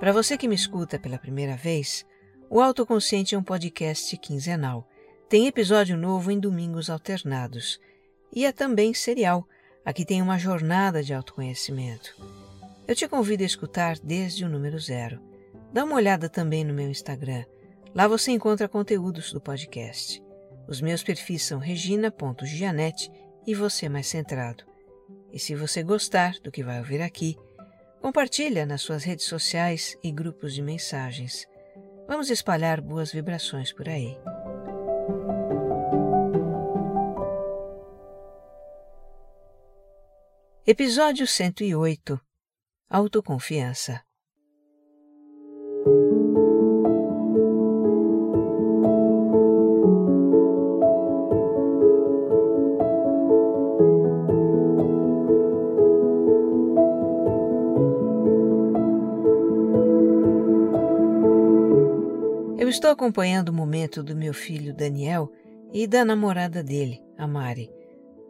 Para você que me escuta pela primeira vez, o Autoconsciente é um podcast quinzenal. Tem episódio novo em domingos alternados. E é também serial. Aqui tem uma jornada de autoconhecimento. Eu te convido a escutar desde o número zero. Dá uma olhada também no meu Instagram. Lá você encontra conteúdos do podcast. Os meus perfis são regina.gianete e você mais centrado. E se você gostar do que vai ouvir aqui, Compartilha nas suas redes sociais e grupos de mensagens. Vamos espalhar boas vibrações por aí. Episódio 108 Autoconfiança estou acompanhando o momento do meu filho Daniel e da namorada dele, a Mari.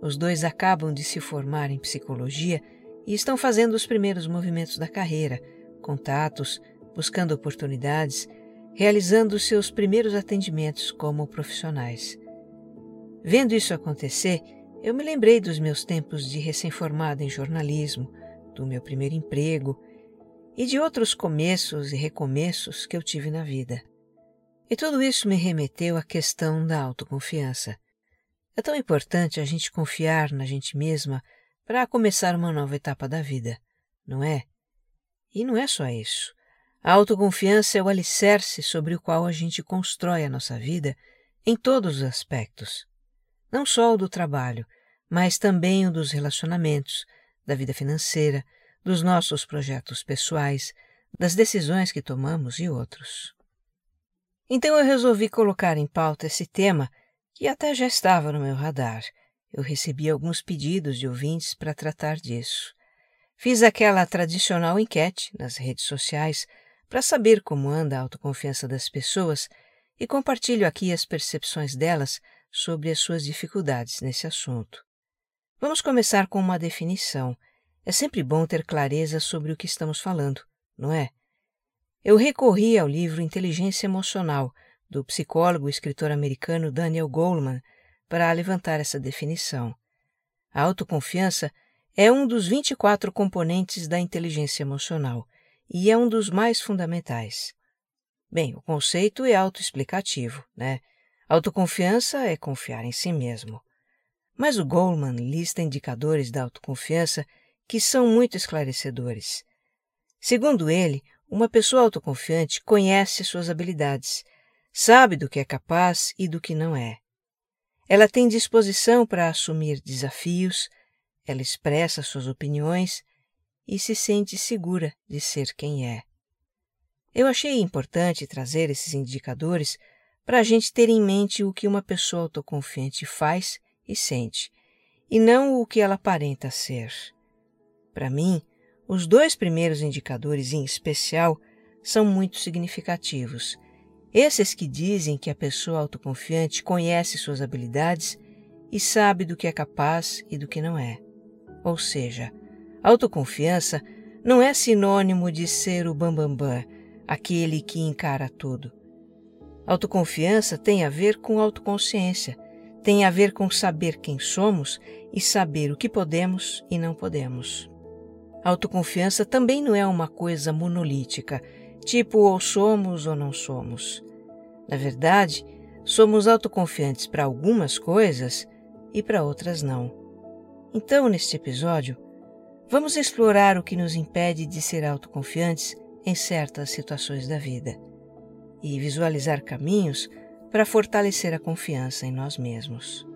Os dois acabam de se formar em psicologia e estão fazendo os primeiros movimentos da carreira, contatos, buscando oportunidades, realizando seus primeiros atendimentos como profissionais. Vendo isso acontecer, eu me lembrei dos meus tempos de recém-formada em jornalismo, do meu primeiro emprego e de outros começos e recomeços que eu tive na vida. E tudo isso me remeteu à questão da autoconfiança. É tão importante a gente confiar na gente mesma para começar uma nova etapa da vida, não é? E não é só isso. A autoconfiança é o alicerce sobre o qual a gente constrói a nossa vida em todos os aspectos. Não só o do trabalho, mas também o dos relacionamentos, da vida financeira, dos nossos projetos pessoais, das decisões que tomamos e outros. Então eu resolvi colocar em pauta esse tema que até já estava no meu radar. Eu recebi alguns pedidos de ouvintes para tratar disso. Fiz aquela tradicional enquete nas redes sociais para saber como anda a autoconfiança das pessoas e compartilho aqui as percepções delas sobre as suas dificuldades nesse assunto. Vamos começar com uma definição. É sempre bom ter clareza sobre o que estamos falando, não é? Eu recorri ao livro Inteligência Emocional, do psicólogo e escritor americano Daniel Goleman, para levantar essa definição. A autoconfiança é um dos 24 componentes da inteligência emocional e é um dos mais fundamentais. Bem, o conceito é autoexplicativo, né? Autoconfiança é confiar em si mesmo. Mas o Goleman lista indicadores da autoconfiança que são muito esclarecedores. Segundo ele, uma pessoa autoconfiante conhece suas habilidades, sabe do que é capaz e do que não é. Ela tem disposição para assumir desafios, ela expressa suas opiniões e se sente segura de ser quem é. Eu achei importante trazer esses indicadores para a gente ter em mente o que uma pessoa autoconfiante faz e sente, e não o que ela aparenta ser. Para mim, os dois primeiros indicadores, em especial, são muito significativos. Esses que dizem que a pessoa autoconfiante conhece suas habilidades e sabe do que é capaz e do que não é. Ou seja, autoconfiança não é sinônimo de ser o bambambam, bam, bam, aquele que encara tudo. Autoconfiança tem a ver com autoconsciência, tem a ver com saber quem somos e saber o que podemos e não podemos. Autoconfiança também não é uma coisa monolítica, tipo ou somos ou não somos. Na verdade, somos autoconfiantes para algumas coisas e para outras não. Então, neste episódio, vamos explorar o que nos impede de ser autoconfiantes em certas situações da vida e visualizar caminhos para fortalecer a confiança em nós mesmos.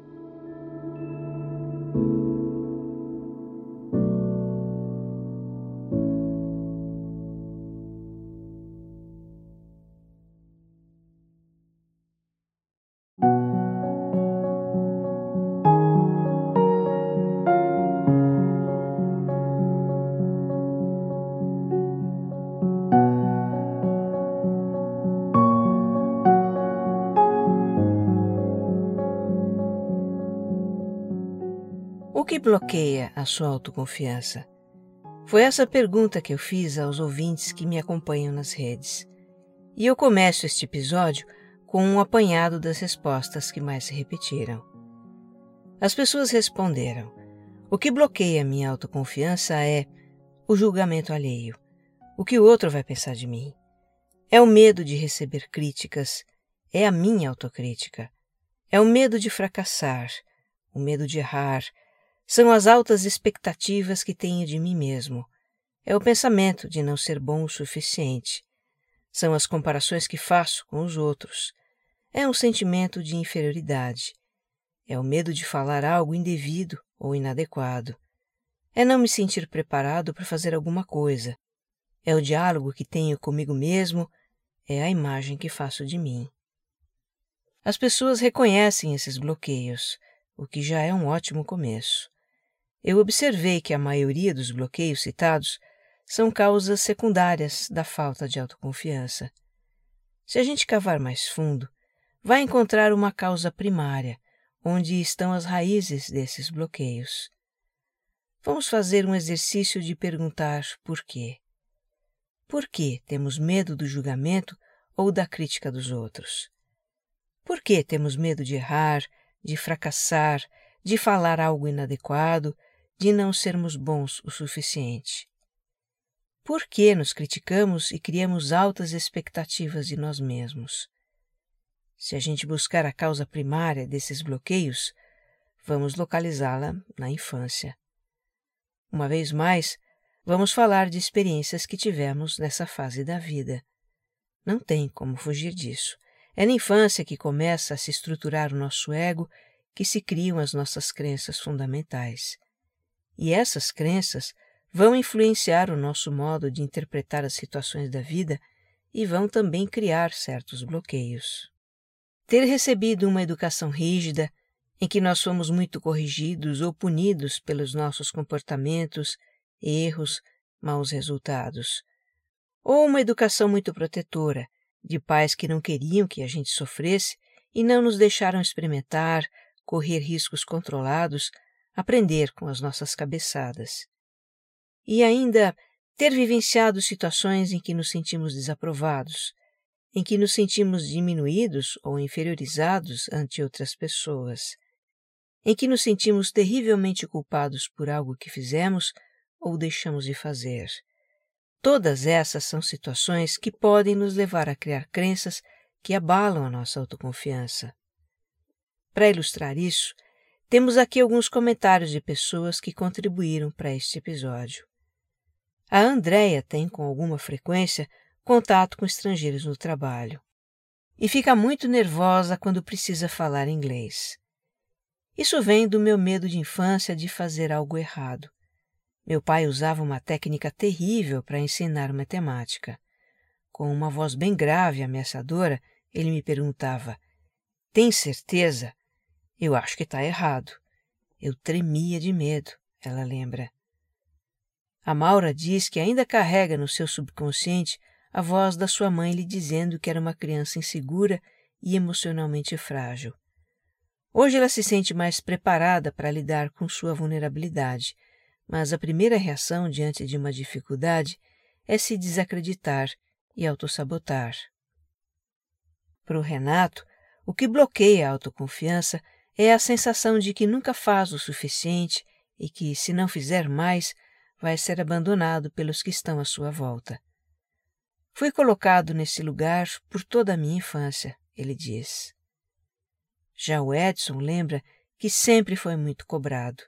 Bloqueia a sua autoconfiança? Foi essa pergunta que eu fiz aos ouvintes que me acompanham nas redes. E eu começo este episódio com um apanhado das respostas que mais se repetiram. As pessoas responderam: O que bloqueia minha autoconfiança é o julgamento alheio, o que o outro vai pensar de mim. É o medo de receber críticas, é a minha autocrítica. É o medo de fracassar, o medo de errar, são as altas expectativas que tenho de mim mesmo. É o pensamento de não ser bom o suficiente. São as comparações que faço com os outros. É um sentimento de inferioridade. É o medo de falar algo indevido ou inadequado. É não me sentir preparado para fazer alguma coisa. É o diálogo que tenho comigo mesmo. É a imagem que faço de mim. As pessoas reconhecem esses bloqueios, o que já é um ótimo começo eu observei que a maioria dos bloqueios citados são causas secundárias da falta de autoconfiança. Se a gente cavar mais fundo, vai encontrar uma causa primária, onde estão as raízes desses bloqueios. Vamos fazer um exercício de perguntar por quê. Por que temos medo do julgamento ou da crítica dos outros? Por que temos medo de errar, de fracassar, de falar algo inadequado, de não sermos bons o suficiente? Por que nos criticamos e criamos altas expectativas de nós mesmos? Se a gente buscar a causa primária desses bloqueios, vamos localizá-la na infância. Uma vez mais, vamos falar de experiências que tivemos nessa fase da vida. Não tem como fugir disso. É na infância que começa a se estruturar o nosso ego, que se criam as nossas crenças fundamentais. E essas crenças vão influenciar o nosso modo de interpretar as situações da vida e vão também criar certos bloqueios. Ter recebido uma educação rígida, em que nós fomos muito corrigidos ou punidos pelos nossos comportamentos, erros, maus resultados. Ou uma educação muito protetora, de pais que não queriam que a gente sofresse e não nos deixaram experimentar, correr riscos controlados, aprender com as nossas cabeçadas. E ainda ter vivenciado situações em que nos sentimos desaprovados, em que nos sentimos diminuídos ou inferiorizados ante outras pessoas, em que nos sentimos terrivelmente culpados por algo que fizemos ou deixamos de fazer. Todas essas são situações que podem nos levar a criar crenças que abalam a nossa autoconfiança. Para ilustrar isso, temos aqui alguns comentários de pessoas que contribuíram para este episódio. A Andrea tem, com alguma frequência, contato com estrangeiros no trabalho e fica muito nervosa quando precisa falar inglês. Isso vem do meu medo de infância de fazer algo errado. Meu pai usava uma técnica terrível para ensinar matemática. Com uma voz bem grave e ameaçadora, ele me perguntava: Tem certeza? Eu acho que está errado. Eu tremia de medo, ela lembra. A Maura diz que ainda carrega no seu subconsciente a voz da sua mãe lhe dizendo que era uma criança insegura e emocionalmente frágil. Hoje ela se sente mais preparada para lidar com sua vulnerabilidade, mas a primeira reação diante de uma dificuldade é se desacreditar e autossabotar. Para o Renato, o que bloqueia a autoconfiança é a sensação de que nunca faz o suficiente e que, se não fizer mais, vai ser abandonado pelos que estão à sua volta. Fui colocado nesse lugar por toda a minha infância, ele diz. Já o Edson lembra que sempre foi muito cobrado.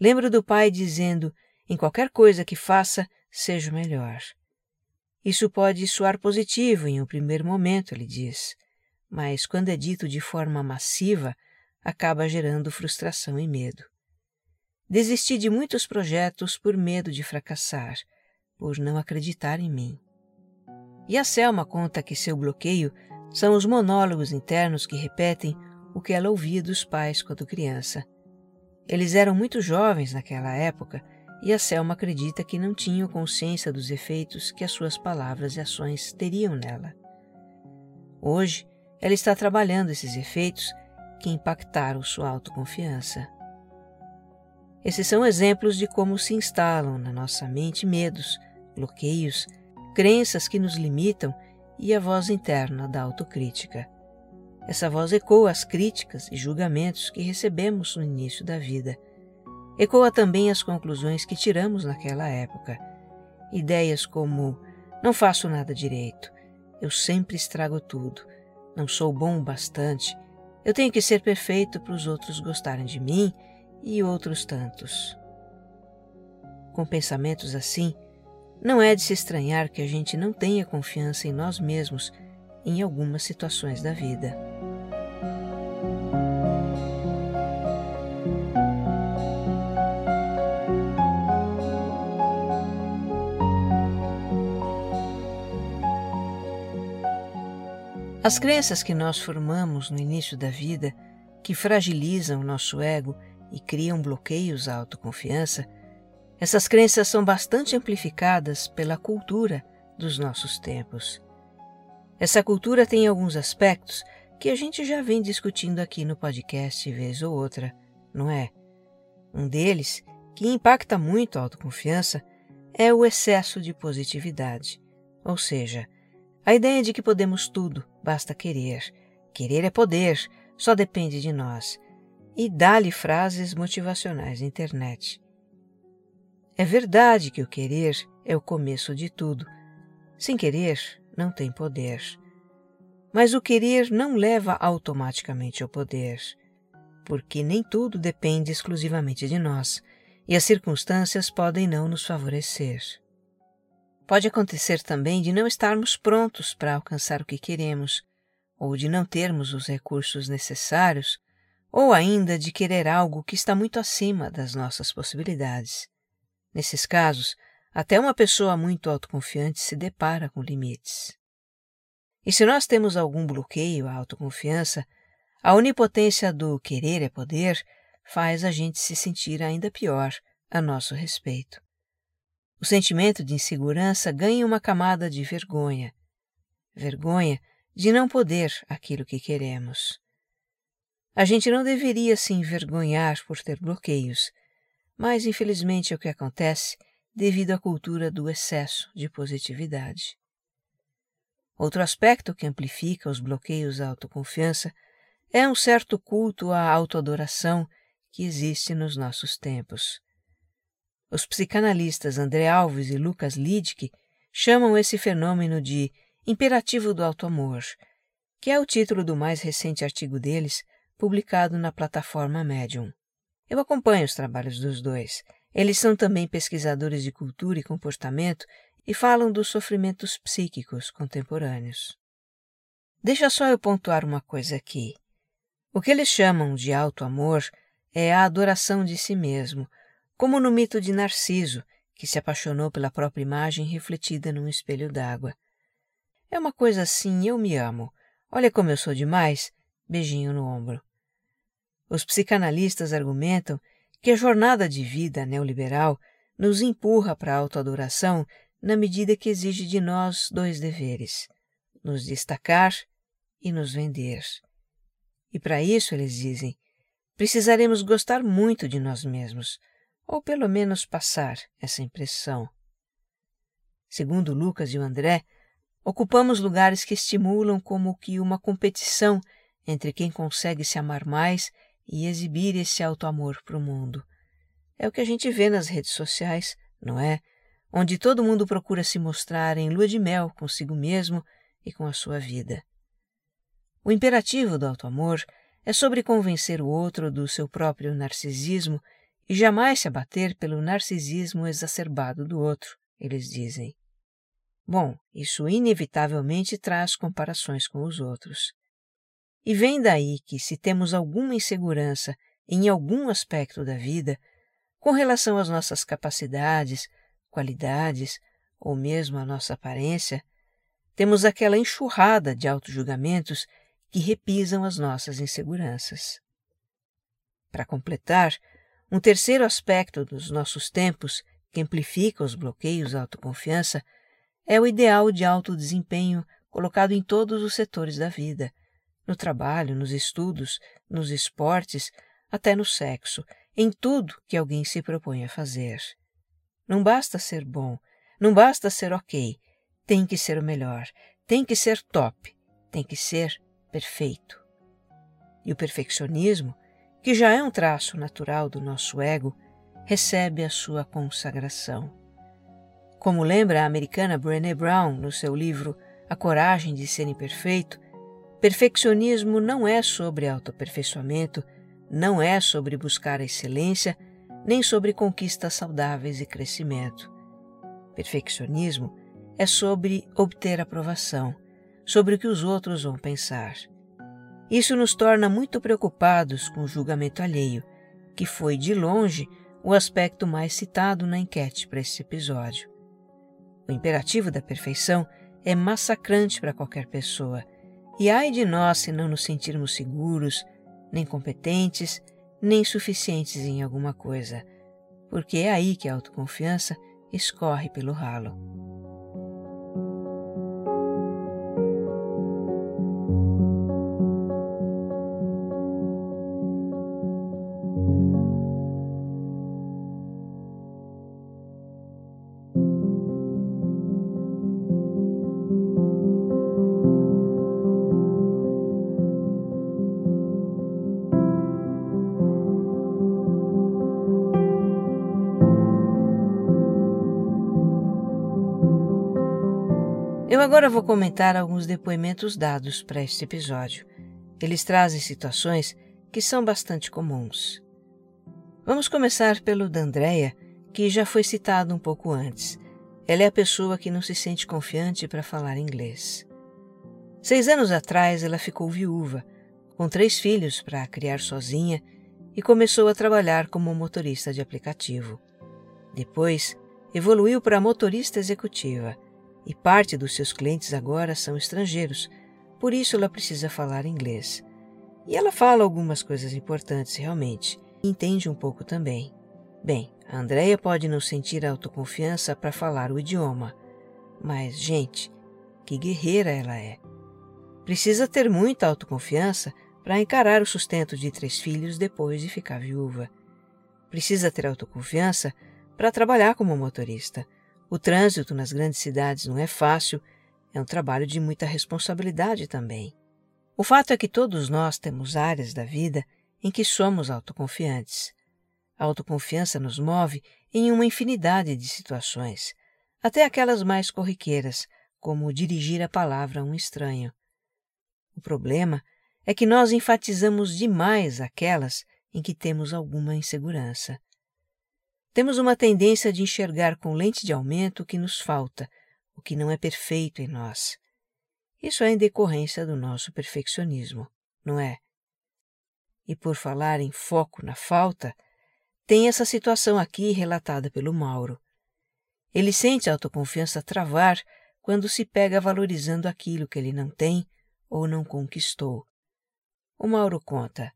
Lembro do pai dizendo: em qualquer coisa que faça, seja o melhor. Isso pode soar positivo em um primeiro momento, ele diz, mas quando é dito de forma massiva, acaba gerando frustração e medo. Desisti de muitos projetos por medo de fracassar, por não acreditar em mim. E a Selma conta que seu bloqueio são os monólogos internos que repetem o que ela ouvia dos pais quando criança. Eles eram muito jovens naquela época e a Selma acredita que não tinham consciência dos efeitos que as suas palavras e ações teriam nela. Hoje, ela está trabalhando esses efeitos que impactaram sua autoconfiança. Esses são exemplos de como se instalam na nossa mente medos, bloqueios, crenças que nos limitam e a voz interna da autocrítica. Essa voz ecoa as críticas e julgamentos que recebemos no início da vida. Ecoa também as conclusões que tiramos naquela época. Ideias como: não faço nada direito, eu sempre estrago tudo, não sou bom o bastante, eu tenho que ser perfeito para os outros gostarem de mim e outros tantos. Com pensamentos assim, não é de se estranhar que a gente não tenha confiança em nós mesmos em algumas situações da vida. As crenças que nós formamos no início da vida, que fragilizam o nosso ego e criam bloqueios à autoconfiança, essas crenças são bastante amplificadas pela cultura dos nossos tempos. Essa cultura tem alguns aspectos que a gente já vem discutindo aqui no podcast vez ou outra, não é? Um deles, que impacta muito a autoconfiança, é o excesso de positividade, ou seja, a ideia de que podemos tudo, basta querer. Querer é poder, só depende de nós. E dá-lhe frases motivacionais na internet. É verdade que o querer é o começo de tudo. Sem querer, não tem poder. Mas o querer não leva automaticamente ao poder, porque nem tudo depende exclusivamente de nós, e as circunstâncias podem não nos favorecer. Pode acontecer também de não estarmos prontos para alcançar o que queremos, ou de não termos os recursos necessários, ou ainda de querer algo que está muito acima das nossas possibilidades. Nesses casos, até uma pessoa muito autoconfiante se depara com limites. E se nós temos algum bloqueio à autoconfiança, a onipotência do querer é poder faz a gente se sentir ainda pior a nosso respeito. O sentimento de insegurança ganha uma camada de vergonha. Vergonha de não poder aquilo que queremos. A gente não deveria se envergonhar por ter bloqueios, mas infelizmente é o que acontece devido à cultura do excesso de positividade. Outro aspecto que amplifica os bloqueios à autoconfiança é um certo culto à autoadoração que existe nos nossos tempos. Os psicanalistas André Alves e Lucas Lidke chamam esse fenômeno de imperativo do auto-amor, que é o título do mais recente artigo deles, publicado na plataforma Medium. Eu acompanho os trabalhos dos dois. Eles são também pesquisadores de cultura e comportamento e falam dos sofrimentos psíquicos contemporâneos. Deixa só eu pontuar uma coisa aqui. O que eles chamam de auto-amor é a adoração de si mesmo, como no mito de Narciso, que se apaixonou pela própria imagem refletida num espelho d'água. É uma coisa assim, eu me amo. Olha como eu sou demais. Beijinho no ombro. Os psicanalistas argumentam que a jornada de vida neoliberal nos empurra para a autoadoração na medida que exige de nós dois deveres: nos destacar e nos vender. E para isso, eles dizem, precisaremos gostar muito de nós mesmos, ou pelo menos passar essa impressão. Segundo Lucas e o André, ocupamos lugares que estimulam como que uma competição entre quem consegue se amar mais e exibir esse auto-amor para o mundo. É o que a gente vê nas redes sociais não é? Onde todo mundo procura se mostrar em lua de mel consigo mesmo e com a sua vida. O imperativo do auto-amor é sobre convencer o outro do seu próprio narcisismo e jamais se abater pelo narcisismo exacerbado do outro, eles dizem. Bom, isso inevitavelmente traz comparações com os outros. E vem daí que, se temos alguma insegurança em algum aspecto da vida, com relação às nossas capacidades, qualidades ou mesmo à nossa aparência, temos aquela enxurrada de autojulgamentos que repisam as nossas inseguranças. Para completar, um terceiro aspecto dos nossos tempos que amplifica os bloqueios à autoconfiança é o ideal de alto desempenho colocado em todos os setores da vida, no trabalho, nos estudos, nos esportes, até no sexo, em tudo que alguém se propõe a fazer. Não basta ser bom, não basta ser ok, tem que ser o melhor, tem que ser top, tem que ser perfeito. E o perfeccionismo, que já é um traço natural do nosso ego, recebe a sua consagração. Como lembra a americana Brené Brown no seu livro A Coragem de Ser Imperfeito, perfeccionismo não é sobre autoaperfeiçoamento, não é sobre buscar a excelência, nem sobre conquistas saudáveis e crescimento. Perfeccionismo é sobre obter aprovação, sobre o que os outros vão pensar. Isso nos torna muito preocupados com o julgamento alheio, que foi, de longe, o aspecto mais citado na enquete para esse episódio. O imperativo da perfeição é massacrante para qualquer pessoa, e ai de nós se não nos sentirmos seguros, nem competentes, nem suficientes em alguma coisa, porque é aí que a autoconfiança escorre pelo ralo. Agora vou comentar alguns depoimentos dados para este episódio. Eles trazem situações que são bastante comuns. Vamos começar pelo da Andrea, que já foi citado um pouco antes. Ela é a pessoa que não se sente confiante para falar inglês. Seis anos atrás, ela ficou viúva, com três filhos para criar sozinha e começou a trabalhar como motorista de aplicativo. Depois, evoluiu para motorista executiva e parte dos seus clientes agora são estrangeiros, por isso ela precisa falar inglês. E ela fala algumas coisas importantes realmente, e entende um pouco também. Bem, a Andrea pode não sentir autoconfiança para falar o idioma, mas, gente, que guerreira ela é. Precisa ter muita autoconfiança para encarar o sustento de três filhos depois de ficar viúva. Precisa ter autoconfiança para trabalhar como motorista o trânsito nas grandes cidades não é fácil, é um trabalho de muita responsabilidade também. O fato é que todos nós temos áreas da vida em que somos autoconfiantes. A autoconfiança nos move em uma infinidade de situações, até aquelas mais corriqueiras, como dirigir a palavra a um estranho. O problema é que nós enfatizamos demais aquelas em que temos alguma insegurança. Temos uma tendência de enxergar com lente de aumento o que nos falta, o que não é perfeito em nós. Isso é em decorrência do nosso perfeccionismo, não é? E por falar em foco na falta, tem essa situação aqui relatada pelo Mauro. Ele sente a autoconfiança travar quando se pega valorizando aquilo que ele não tem ou não conquistou. O Mauro conta.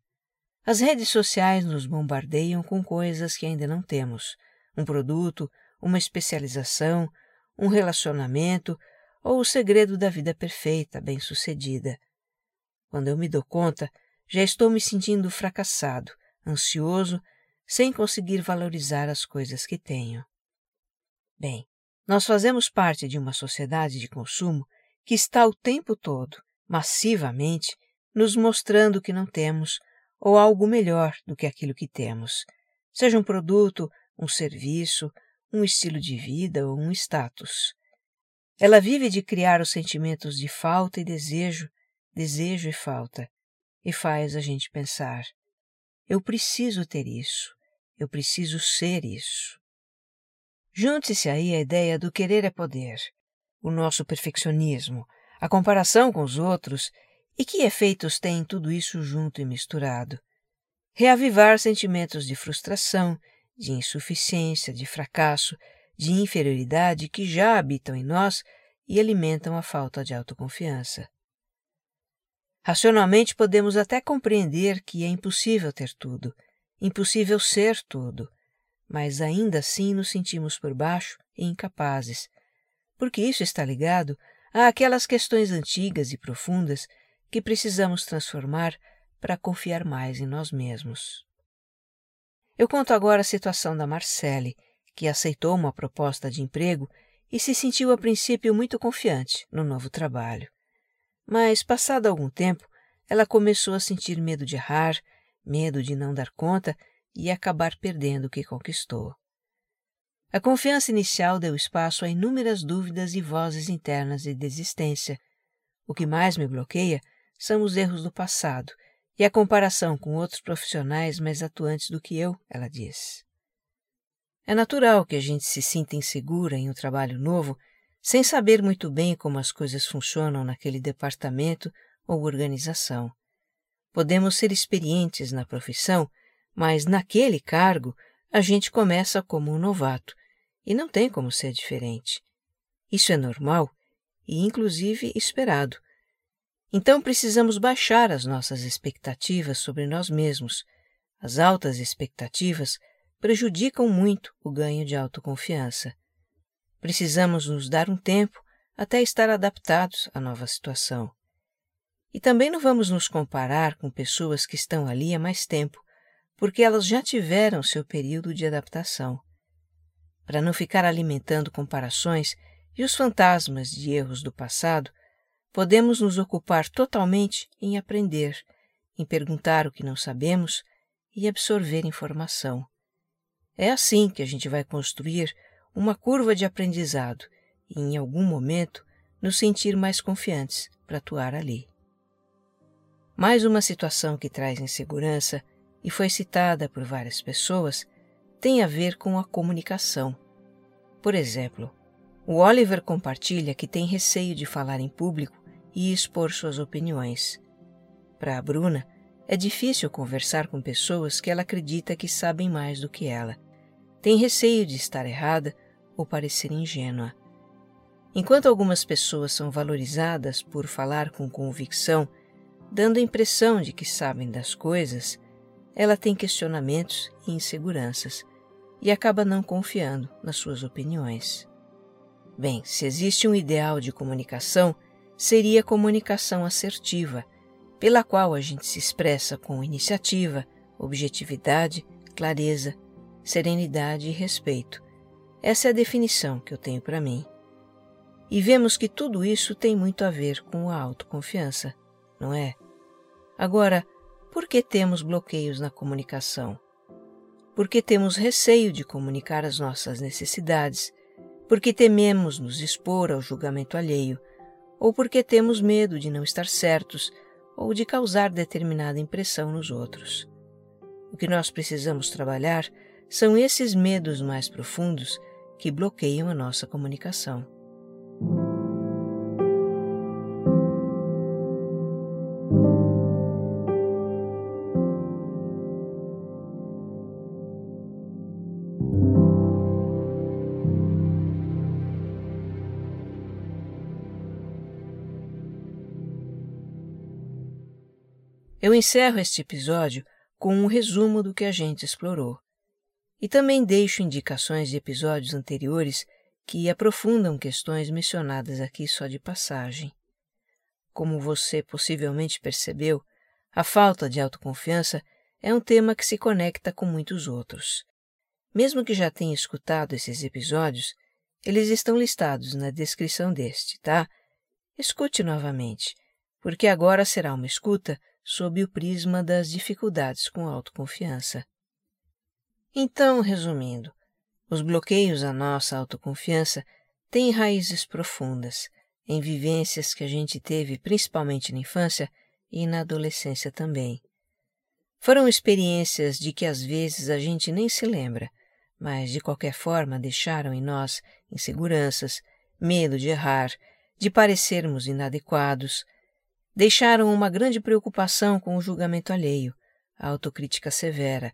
As redes sociais nos bombardeiam com coisas que ainda não temos: um produto, uma especialização, um relacionamento ou o segredo da vida perfeita, bem-sucedida. Quando eu me dou conta, já estou me sentindo fracassado, ansioso, sem conseguir valorizar as coisas que tenho. Bem, nós fazemos parte de uma sociedade de consumo que está o tempo todo, massivamente, nos mostrando que não temos ou algo melhor do que aquilo que temos, seja um produto, um serviço, um estilo de vida ou um status. Ela vive de criar os sentimentos de falta e desejo, desejo e falta, e faz a gente pensar: eu preciso ter isso, eu preciso ser isso. Junte-se aí a ideia do querer é poder, o nosso perfeccionismo, a comparação com os outros e que efeitos tem tudo isso junto e misturado? Reavivar sentimentos de frustração, de insuficiência, de fracasso, de inferioridade que já habitam em nós e alimentam a falta de autoconfiança. Racionalmente podemos até compreender que é impossível ter tudo, impossível ser tudo, mas ainda assim nos sentimos por baixo e incapazes, porque isso está ligado àquelas questões antigas e profundas que precisamos transformar para confiar mais em nós mesmos. Eu conto agora a situação da Marcele, que aceitou uma proposta de emprego e se sentiu a princípio muito confiante no novo trabalho. Mas, passado algum tempo, ela começou a sentir medo de errar, medo de não dar conta e acabar perdendo o que conquistou. A confiança inicial deu espaço a inúmeras dúvidas e vozes internas de desistência. O que mais me bloqueia são os erros do passado e a comparação com outros profissionais mais atuantes do que eu, ela diz. É natural que a gente se sinta insegura em um trabalho novo, sem saber muito bem como as coisas funcionam naquele departamento ou organização. Podemos ser experientes na profissão, mas naquele cargo a gente começa como um novato e não tem como ser diferente. Isso é normal e, inclusive, esperado. Então precisamos baixar as nossas expectativas sobre nós mesmos. As altas expectativas prejudicam muito o ganho de autoconfiança. Precisamos nos dar um tempo até estar adaptados à nova situação. E também não vamos nos comparar com pessoas que estão ali há mais tempo, porque elas já tiveram seu período de adaptação. Para não ficar alimentando comparações e os fantasmas de erros do passado, podemos nos ocupar totalmente em aprender, em perguntar o que não sabemos e absorver informação. É assim que a gente vai construir uma curva de aprendizado e, em algum momento, nos sentir mais confiantes para atuar ali. Mais uma situação que traz insegurança e foi citada por várias pessoas tem a ver com a comunicação. Por exemplo, o Oliver compartilha que tem receio de falar em público e expor suas opiniões. Para a Bruna, é difícil conversar com pessoas que ela acredita que sabem mais do que ela. Tem receio de estar errada ou parecer ingênua. Enquanto algumas pessoas são valorizadas por falar com convicção, dando a impressão de que sabem das coisas, ela tem questionamentos e inseguranças e acaba não confiando nas suas opiniões. Bem, se existe um ideal de comunicação, seria a comunicação assertiva, pela qual a gente se expressa com iniciativa, objetividade, clareza, serenidade e respeito. Essa é a definição que eu tenho para mim. E vemos que tudo isso tem muito a ver com a autoconfiança, não é? Agora, por que temos bloqueios na comunicação? Porque temos receio de comunicar as nossas necessidades, porque tememos nos expor ao julgamento alheio, ou porque temos medo de não estar certos ou de causar determinada impressão nos outros. O que nós precisamos trabalhar são esses medos mais profundos que bloqueiam a nossa comunicação. Eu encerro este episódio com um resumo do que a gente explorou. E também deixo indicações de episódios anteriores que aprofundam questões mencionadas aqui só de passagem. Como você possivelmente percebeu, a falta de autoconfiança é um tema que se conecta com muitos outros. Mesmo que já tenha escutado esses episódios, eles estão listados na descrição deste, tá? Escute novamente, porque agora será uma escuta sob o prisma das dificuldades com autoconfiança. Então, resumindo, Os bloqueios à nossa autoconfiança têm raízes profundas em vivências que a gente teve principalmente na infância e na adolescência também. Foram experiências de que às vezes a gente nem se lembra, mas de qualquer forma deixaram em nós inseguranças, medo de errar, de parecermos inadequados, deixaram uma grande preocupação com o julgamento alheio, a autocrítica severa,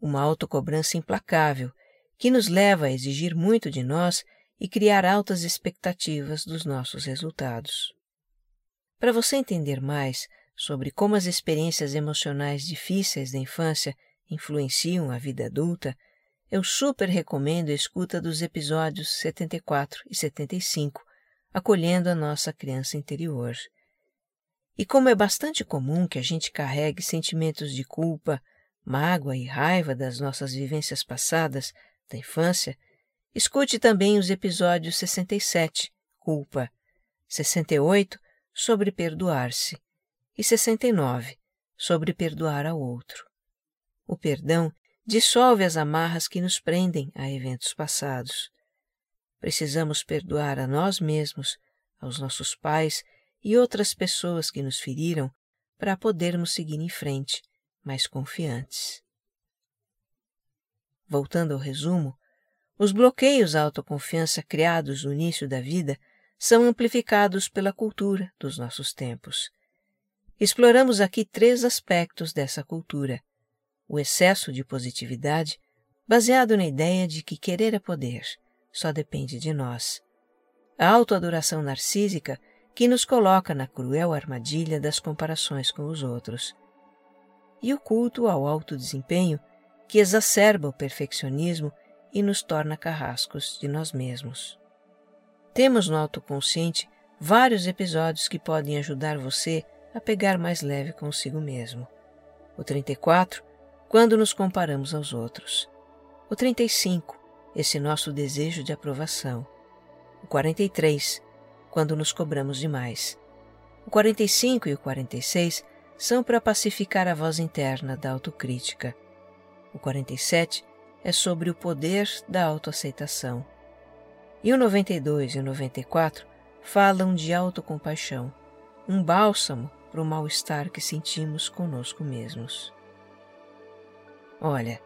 uma autocobrança implacável que nos leva a exigir muito de nós e criar altas expectativas dos nossos resultados. Para você entender mais sobre como as experiências emocionais difíceis da infância influenciam a vida adulta, eu super recomendo a escuta dos episódios 74 e 75, Acolhendo a Nossa Criança Interior. E como é bastante comum que a gente carregue sentimentos de culpa, mágoa e raiva das nossas vivências passadas, da infância, escute também os episódios 67, Culpa, 68, Sobre Perdoar-se, e 69, Sobre Perdoar ao Outro. O perdão dissolve as amarras que nos prendem a eventos passados. Precisamos perdoar a nós mesmos, aos nossos pais e outras pessoas que nos feriram para podermos seguir em frente, mais confiantes. Voltando ao resumo, os bloqueios à autoconfiança criados no início da vida são amplificados pela cultura dos nossos tempos. Exploramos aqui três aspectos dessa cultura: o excesso de positividade, baseado na ideia de que querer é poder, só depende de nós. A autoadoração narcísica, que nos coloca na cruel armadilha das comparações com os outros. E o culto ao alto desempenho, que exacerba o perfeccionismo e nos torna carrascos de nós mesmos. Temos no autoconsciente vários episódios que podem ajudar você a pegar mais leve consigo mesmo. O 34, quando nos comparamos aos outros. O 35, esse nosso desejo de aprovação. O 43, quando nos cobramos demais. O 45 e o 46 são para pacificar a voz interna da autocrítica. O 47 é sobre o poder da autoaceitação. E o 92 e o 94 falam de autocompaixão, um bálsamo para o mal-estar que sentimos conosco mesmos. Olha,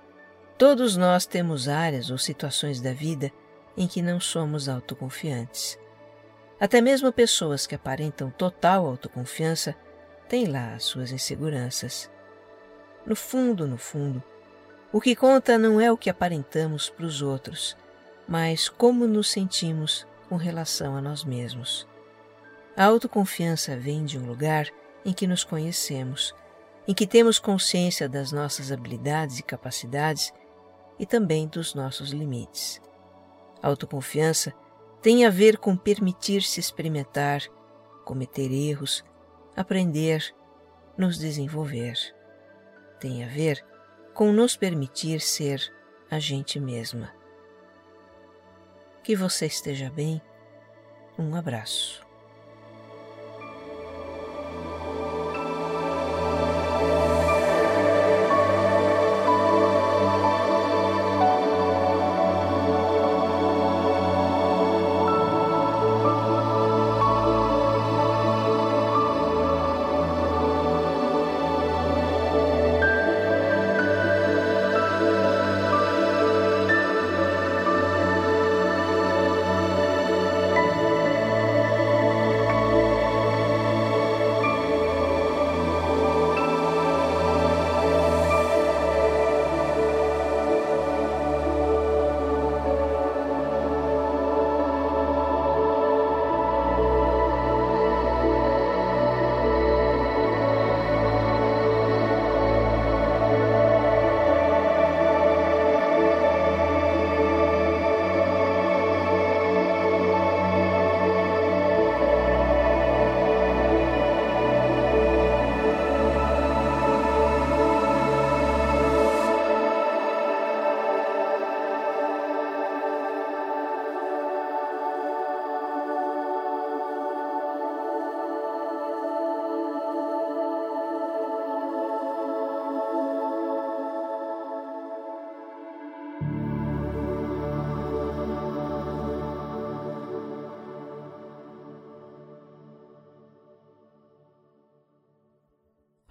Todos nós temos áreas ou situações da vida em que não somos autoconfiantes. Até mesmo pessoas que aparentam total autoconfiança têm lá as suas inseguranças. No fundo, no fundo, o que conta não é o que aparentamos para os outros, mas como nos sentimos com relação a nós mesmos. A autoconfiança vem de um lugar em que nos conhecemos, em que temos consciência das nossas habilidades e capacidades e também dos nossos limites. A autoconfiança tem a ver com permitir-se experimentar, cometer erros, aprender, nos desenvolver. Tem a ver com nos permitir ser a gente mesma. Que você esteja bem. Um abraço.